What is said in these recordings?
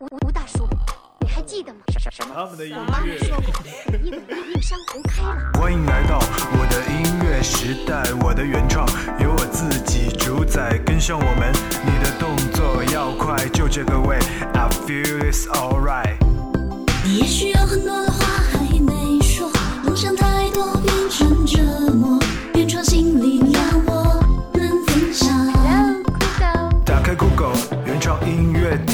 吴吴大叔，你还记得吗？什什么？他们的音我妈乐。说过，因为映山红开了。欢迎来到我的音乐时代，我的原创由我自己主宰，跟上我们，你的动作要快，就这个味，I feel it's alright。也许有很多的话还没说，梦想太多变成折磨，原创新力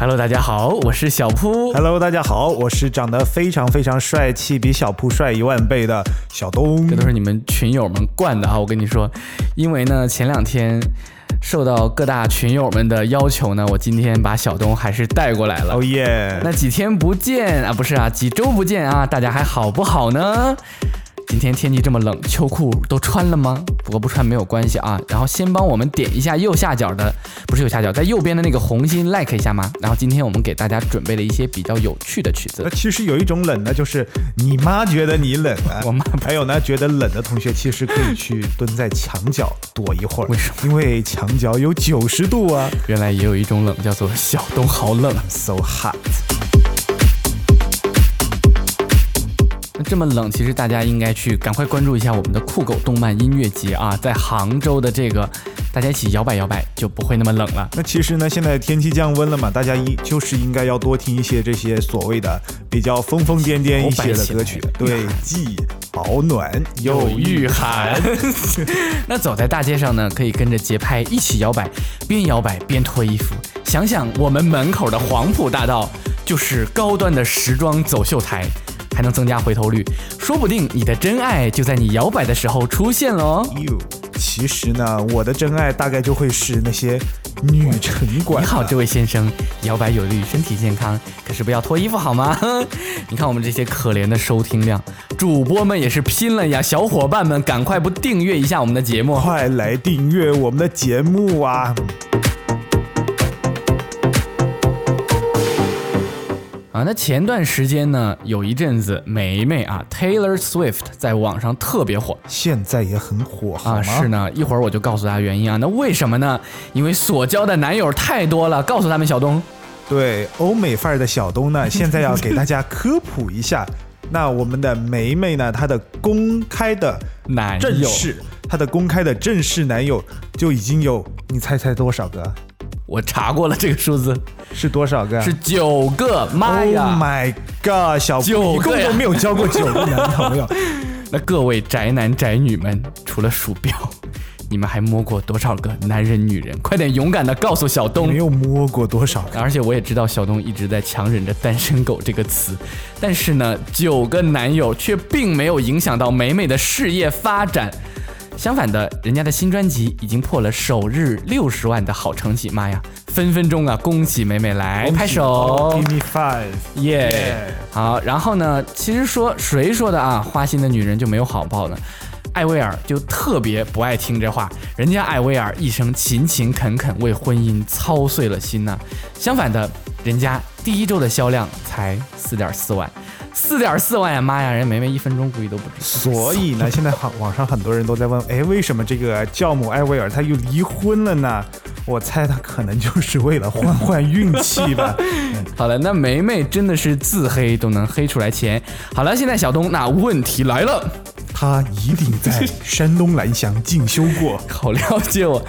Hello，大家好，我是小铺。Hello，大家好，我是长得非常非常帅气，比小铺帅一万倍的小东这。都是你们群友们惯的啊！我跟你说，因为呢，前两天受到各大群友们的要求呢，我今天把小东还是带过来了。哦耶！那几天不见啊，不是啊，几周不见啊，大家还好不好呢？今天天气这么冷，秋裤都穿了吗？不过不穿没有关系啊。然后先帮我们点一下右下角的，不是右下角，在右边的那个红心 like 一下吗？然后今天我们给大家准备了一些比较有趣的曲子那。其实有一种冷呢，就是你妈觉得你冷啊，我妈不还有呢，觉得冷的同学其实可以去蹲在墙角躲一会儿。为什么？因为墙角有九十度啊原来也有一种冷叫做小东好冷。，so hot。这么冷，其实大家应该去赶快关注一下我们的酷狗动漫音乐节啊，在杭州的这个，大家一起摇摆摇摆，就不会那么冷了。那其实呢，现在天气降温了嘛，大家应就是应该要多听一些这些所谓的比较疯疯癫癫一些的歌曲对，既保暖又御寒。那走在大街上呢，可以跟着节拍一起摇摆，边摇摆边脱衣服。想想我们门口的黄埔大道，就是高端的时装走秀台，还能增加回头率，说不定你的真爱就在你摇摆的时候出现了哦。哟，其实呢，我的真爱大概就会是那些女城管。你好，这位先生，摇摆有利于身体健康，可是不要脱衣服好吗？你看我们这些可怜的收听量，主播们也是拼了呀！小伙伴们，赶快不订阅一下我们的节目？快来订阅我们的节目啊！啊，那前段时间呢，有一阵子梅梅啊，Taylor Swift 在网上特别火现在也很火，啊，是呢，一会儿我就告诉大家原因啊。那为什么呢？因为所交的男友太多了，告诉他们小东。对，欧美范儿的小东呢，现在要给大家科普一下。那我们的梅梅呢，她的公开的男友她的公开的正式男友就已经有，你猜猜多少个？我查过了这个数字是多少个？是九个，妈呀 Oh 呀！my god！小九个共都没有交过九个男朋友。那各位宅男宅女们，除了鼠标，你们还摸过多少个男人女人？快点勇敢的告诉小东没。有摸过多少个？而且我也知道小东一直在强忍着“单身狗”这个词，但是呢，九个男友却并没有影响到美美的事业发展。相反的，人家的新专辑已经破了首日六十万的好成绩，妈呀，分分钟啊！恭喜美美来拍手 Give me five。耶好，然后呢，其实说谁说的啊？花心的女人就没有好报呢？艾薇儿就特别不爱听这话，人家艾薇儿一生勤勤恳恳，为婚姻操碎了心呐、相反的，人家第一周的销量才四点四万，四点四万呀妈呀！人梅梅一分钟估计都不止。所以呢，现在网网上很多人都在问，哎，为什么这个教母艾薇儿她又离婚了呢？我猜她可能就是为了换换运气吧。好了，那梅梅真的是自黑都能黑出来钱。好了，现在小东，那问题来了。她一定在山东蓝翔进修过。好了解我。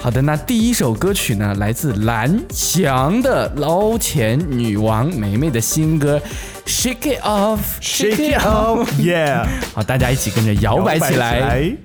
好的，那第一首歌曲呢，来自蓝翔的捞钱女王梅梅的新歌《Shake It Off》Shake it off, yeah！好，大家一起跟着摇摆起来。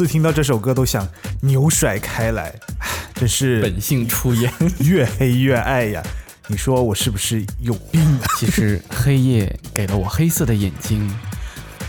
次听到这首歌都想扭甩开来，唉真是本性出演。越黑越爱呀！你说我是不是有病啊？其实黑夜给了我黑色的眼睛，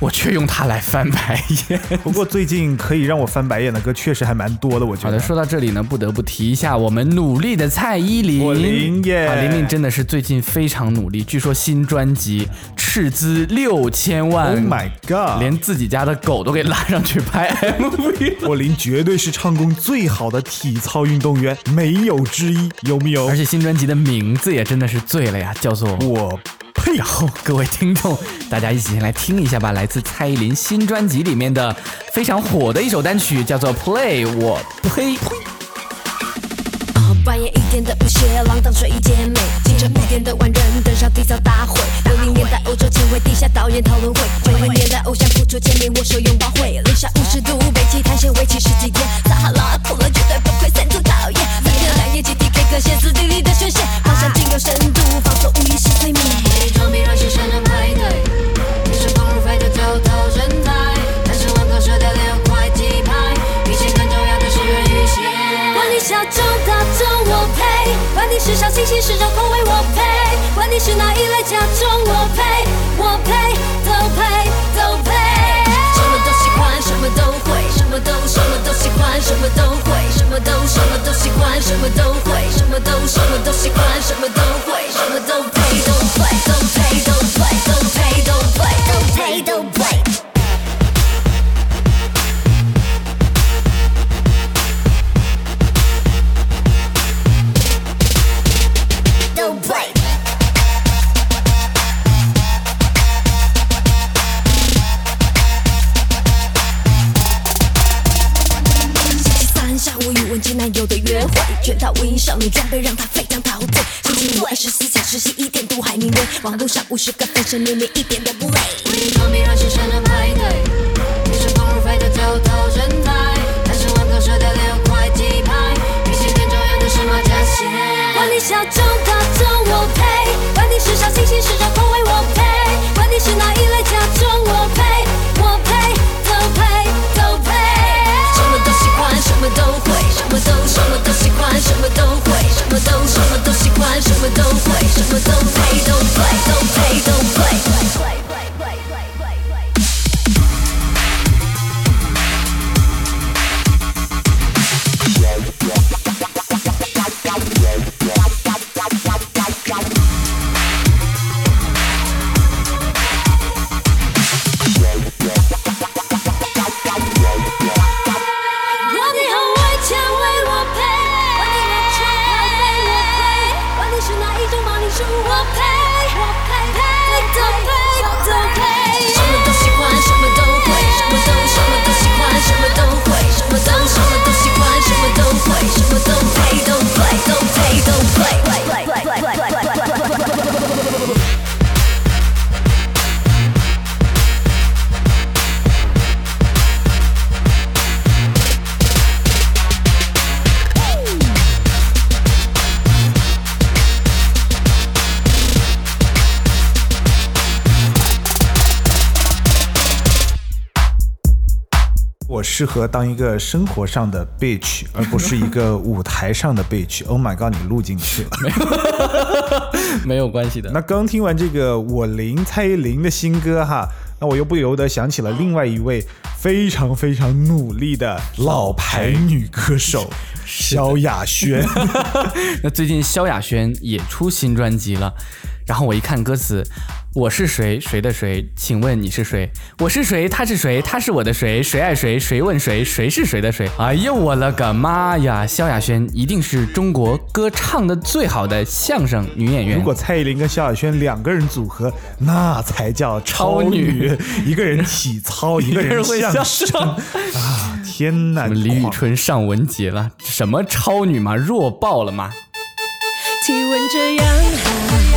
我却用它来翻白眼。不过最近可以让我翻白眼的歌确实还蛮多的，我觉得。好的，说到这里呢，不得不提一下我们努力的蔡依林。我林耶啊，玲玲真的是最近非常努力，据说新专辑斥资六千万 Oh my god！连自己家的狗都给拉上去拍 MV。我林绝对是唱功最好的体操运动员，没有之一，有没有？而且新专辑的名字也真的是醉了呀，叫做我呸！然后各位听众，大家一起先来听一下吧，来自蔡依林新专辑里面的非常火的一首单曲，叫做《Play》，我呸。半夜一点的舞鞋，浪荡睡衣姐妹，清晨五点的万人登上体操大会。六零年代欧洲前卫地下导演讨论会，九零年代偶像复出见面握手拥抱会，零下五十度北极探险为期十几天，其实掌控为我配，管你是哪一类假装我配，我配都配都配。什么都喜欢，什么都会，什么都什么都喜欢，什么都会，什么都什么都喜欢，什么都会，什么都什么都喜欢，什么都会，什么都配都配都配都配都配都配都配都。少女装备让她沸腾陶醉。星期五二十四小时，十一点都还明媚。网络上五十个分身，连连一点都。适合当一个生活上的 bitch，而不是一个舞台上的 bitch。Oh my god，你录进去了。没 有没有关系的。那刚听完这个我林蔡依林的新歌哈，那我又不由得想起了另外一位非常非常努力的老牌女歌手萧亚轩。那最近萧亚轩也出新专辑了，然后我一看歌词，我是谁谁的谁？请问你是谁？我是谁？他是谁？他是我的谁？谁爱谁？谁问谁？谁是谁的谁？哎呦我了个妈呀！萧亚轩一定是中国歌唱的最好的相声女演员。如果蔡依林跟萧亚轩两个人组合，那才叫超女。一个人体操，一个人相声啊！天哪，什么李宇春上文杰了？什么超女嘛，弱爆了吗？体温这样好，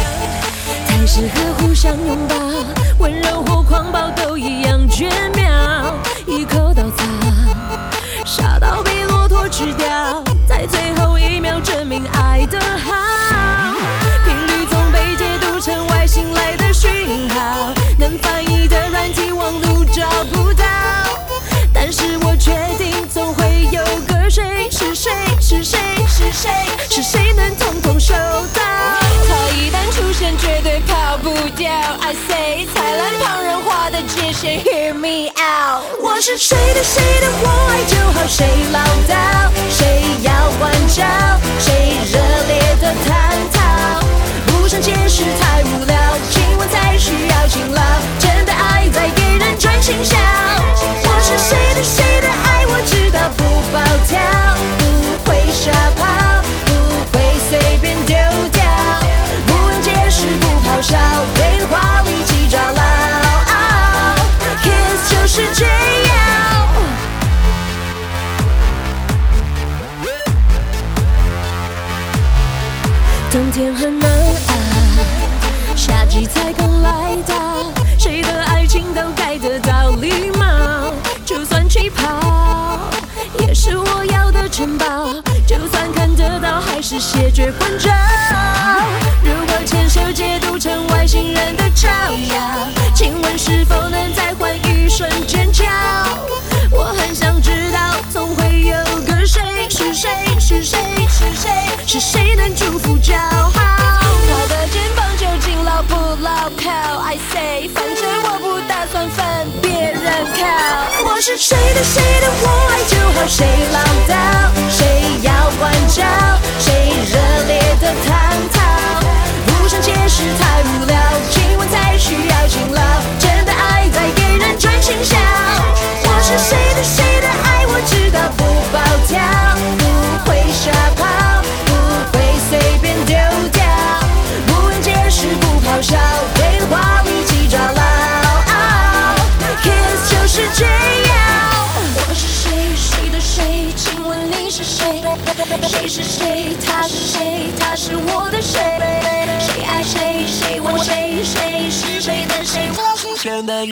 才适合互相拥抱，温柔或狂暴都一样绝。I say，灿烂旁人画的界限，Hear me out。我是谁的谁的，我爱就好，谁唠叨，谁要关照，谁热烈的探讨。不想解释太无聊，亲吻才需要勤劳，真的爱在给人转心笑。我是谁的谁的爱，我知道不暴跳，这样。冬天很难熬，夏季才刚来到，谁的爱情都该得到礼貌。就算气泡，也是我要的城堡。就算看得到，还是谢绝关照。如果牵手解读成外星人的照耀，是谁能祝福就好？他的肩膀究竟牢不牢靠？I say，反正我不打算分别人靠。我是谁的谁的，我爱就好，谁唠叨，谁要关照，谁热烈是我的谁？谁爱谁？谁问谁？谁是谁的谁？我是谁的？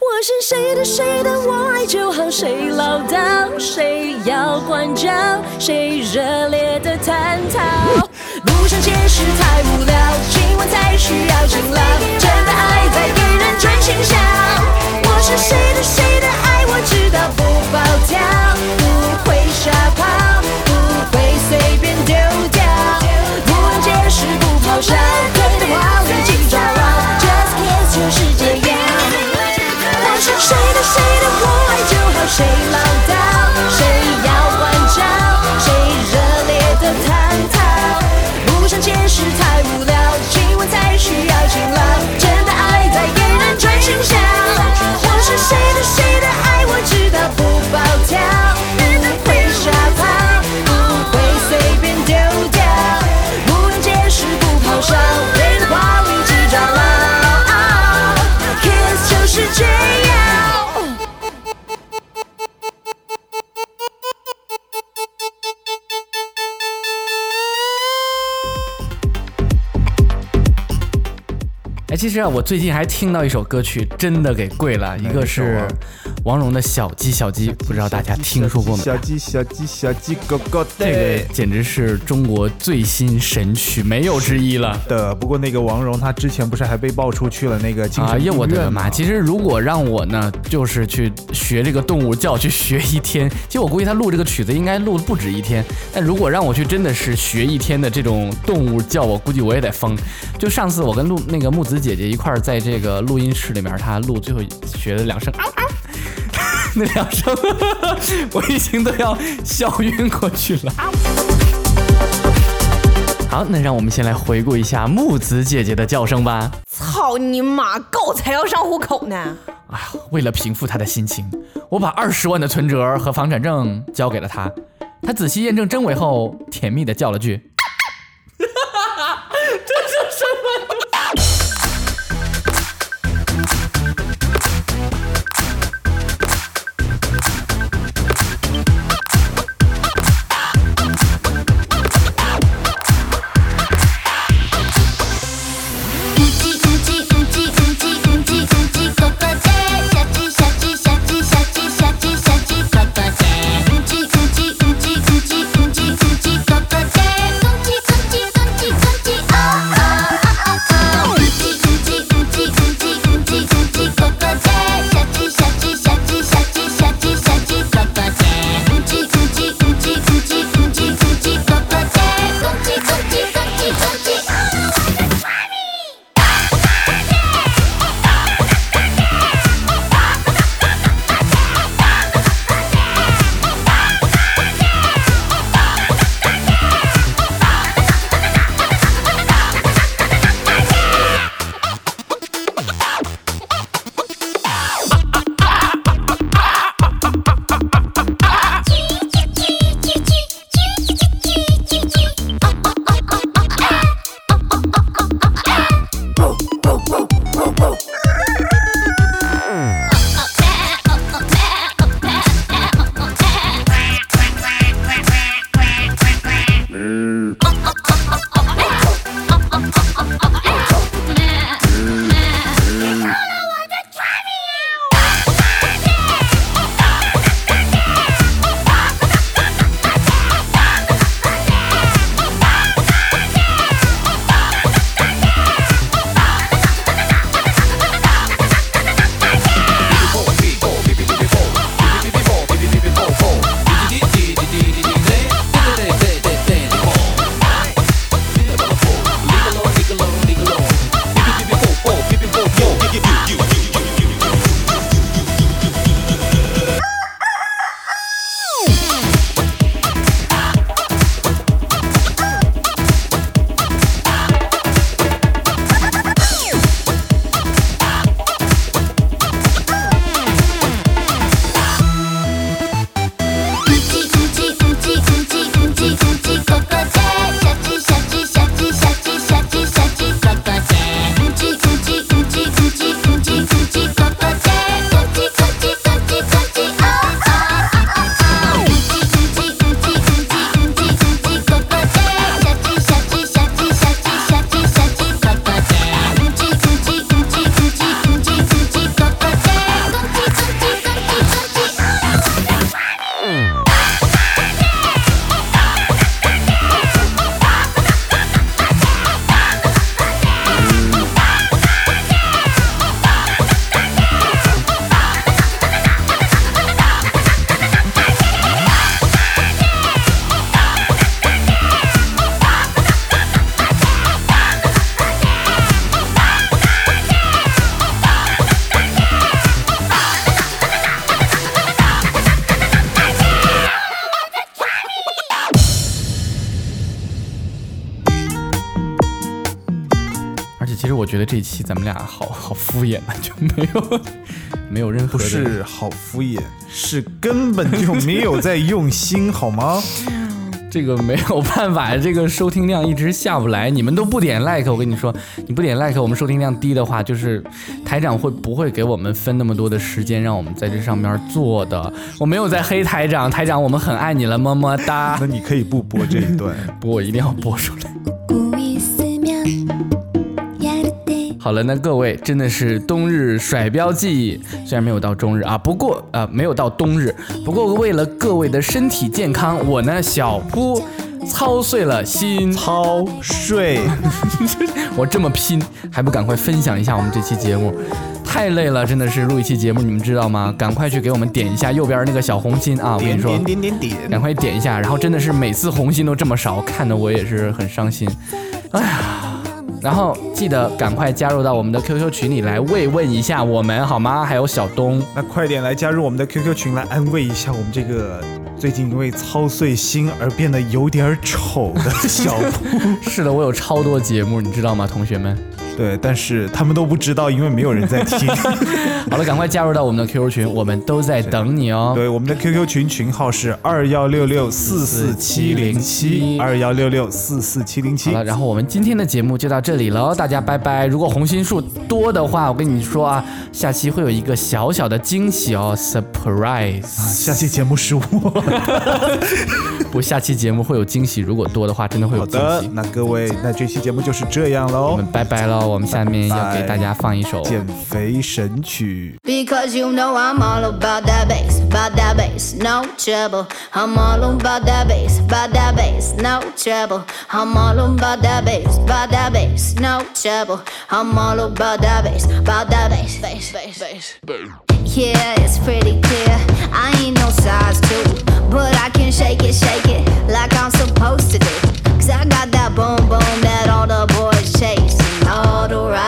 我是谁的谁的，我爱就好，谁唠叨，谁要关照，谁热烈的探讨。不想解释太无聊，今晚才需要勤劳，其实啊，我最近还听到一首歌曲，真的给跪了，一个是王蓉的小鸡小鸡，不知道大家听说过没？小鸡小鸡小鸡狗狗这个简直是中国最新神曲，没有之一了。的。不过那个王蓉她之前不是还被爆出去了那个精神病院我的妈！其实如果让我呢，就是去学这个动物叫，去学一天，其实我估计他录这个曲子应该录不止一天。但如果让我去真的是学一天的这种动物叫，我估计我也得疯。就上次我跟录那个木子姐姐一块儿在这个录音室里面，她录最后学了两声，那两声我已经都要笑晕过去了。好，那让我们先来回顾一下木子姐姐的叫声吧。操你妈，狗才要上户口呢！哎呀，为了平复她的心情，我把二十万的存折和房产证交给了她。她仔细验证真伪后，甜蜜的叫了句：“期咱们俩好好敷衍啊，就没有没有任何不是好敷衍，是根本就没有在用心，好吗？这个没有办法，这个收听量一直下不来，你们都不点 like，我跟你说，你不点 like，我们收听量低的话，就是台长会不会给我们分那么多的时间让我们在这上面做的？我没有在黑台长，台长我们很爱你了，么么哒那。你可以不播这一段。播我一定要播出来。好了，那各位真的是冬日甩标记，虽然没有到中日啊，不过呃没有到冬日，不过为了各位的身体健康，我呢小扑操碎了心，操碎，我这么拼，还不赶快分享一下我们这期节目？太累了，真的是录一期节目，你们知道吗？赶快去给我们点一下右边那个小红心啊！我跟你说，点点点点点，赶快点一下，然后真的是每次红心都这么少，看得我也是很伤心。哎呀，然后记得赶快加入到我们的 QQ 群里来慰问一下我们好吗？还有小东，那快点来加入我们的 QQ 群，来安慰一下我们这个最近因为操碎心而变得有点丑的小东。是的，我有超多节目，你知道吗，同学们？对，但是他们都不知道，因为没有人在听。好了，赶快加入到我们的 QQ 群，我们都在等你哦。对，我们的 QQ 群群号是二幺六六四四七零七，二幺六六四四七零七好。了，然后我们今天的节目就到这里喽，大家拜拜。如果红心数多的话，我跟你说啊，下期会有一个小小的惊喜哦，surprise。下期节目是我。不，下期节目会有惊喜，如果多的话，真的会有好的惊喜，。那各位，那这期节目就是这样喽我们。拜拜喽，我们下面要给大家放一首。减肥神曲。 Because you know I'm all about that bass, about that bass, no trouble. I'm all about that bass, about that bass, no trouble. I'm all about that bass, about that bass, no trouble. I'm all about that bass, about that bass, bass, bass, bass. Yeah, it's pretty clear. I ain't no size two, but I can shake it, shake it like I'm supposed to do. Cause I got that boom boom that all the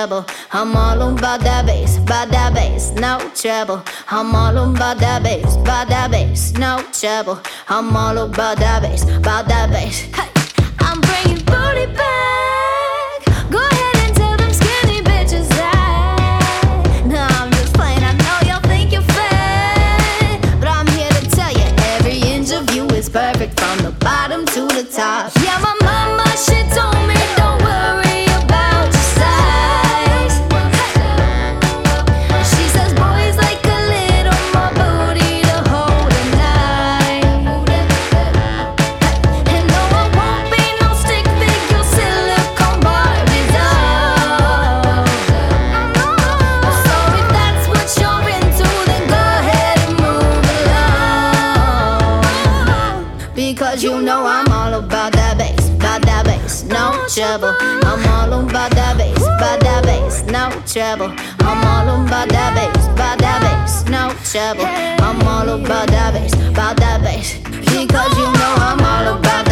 No trouble. I'm all about that bass, about that bass, no trouble. I'm all about that bass, about that bass, no trouble. I'm all about that bass, about that bass. Hey, I'm all about that bass, about that bass. Because you know I'm all about